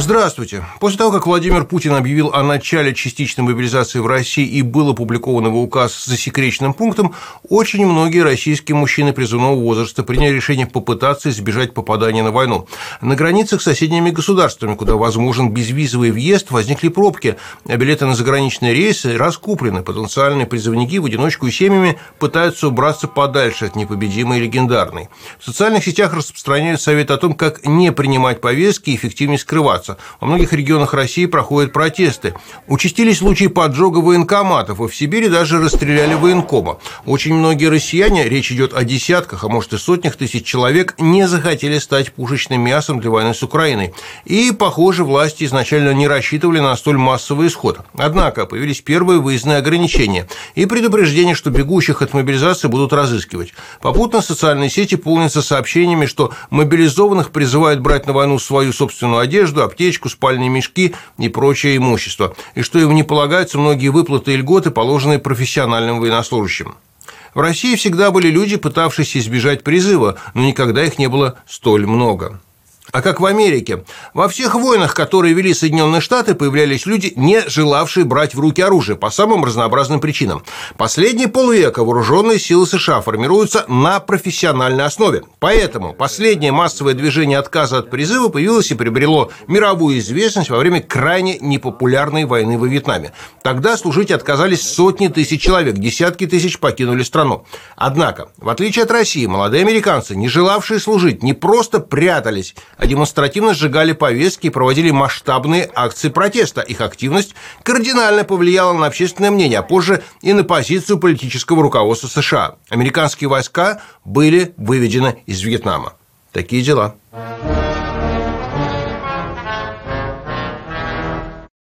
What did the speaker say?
Здравствуйте. После того, как Владимир Путин объявил о начале частичной мобилизации в России и был опубликован его указ с засекреченным пунктом, очень многие российские мужчины призывного возраста приняли решение попытаться избежать попадания на войну. На границах с соседними государствами, куда возможен безвизовый въезд, возникли пробки, а билеты на заграничные рейсы раскуплены. Потенциальные призывники в одиночку и семьями пытаются убраться подальше от непобедимой легендарной. В социальных сетях распространяют совет о том, как не принимать повестки и эффективнее скрываться развиваться. Во многих регионах России проходят протесты. Участились случаи поджога военкоматов, и в Сибири даже расстреляли военкома. Очень многие россияне, речь идет о десятках, а может и сотнях тысяч человек, не захотели стать пушечным мясом для войны с Украиной. И, похоже, власти изначально не рассчитывали на столь массовый исход. Однако появились первые выездные ограничения и предупреждение, что бегущих от мобилизации будут разыскивать. Попутно социальные сети полнятся сообщениями, что мобилизованных призывают брать на войну свою собственную одежду, аптечку, спальные мешки и прочее имущество, и что им не полагаются многие выплаты и льготы, положенные профессиональным военнослужащим. В России всегда были люди, пытавшиеся избежать призыва, но никогда их не было столь много. А как в Америке? Во всех войнах, которые вели Соединенные Штаты, появлялись люди, не желавшие брать в руки оружие по самым разнообразным причинам. Последние полвека вооруженные силы США формируются на профессиональной основе. Поэтому последнее массовое движение отказа от призыва появилось и приобрело мировую известность во время крайне непопулярной войны во Вьетнаме. Тогда служить отказались сотни тысяч человек, десятки тысяч покинули страну. Однако, в отличие от России, молодые американцы, не желавшие служить, не просто прятались, а демонстративно сжигали повестки и проводили масштабные акции протеста. Их активность кардинально повлияла на общественное мнение, а позже и на позицию политического руководства США. Американские войска были выведены из Вьетнама. Такие дела.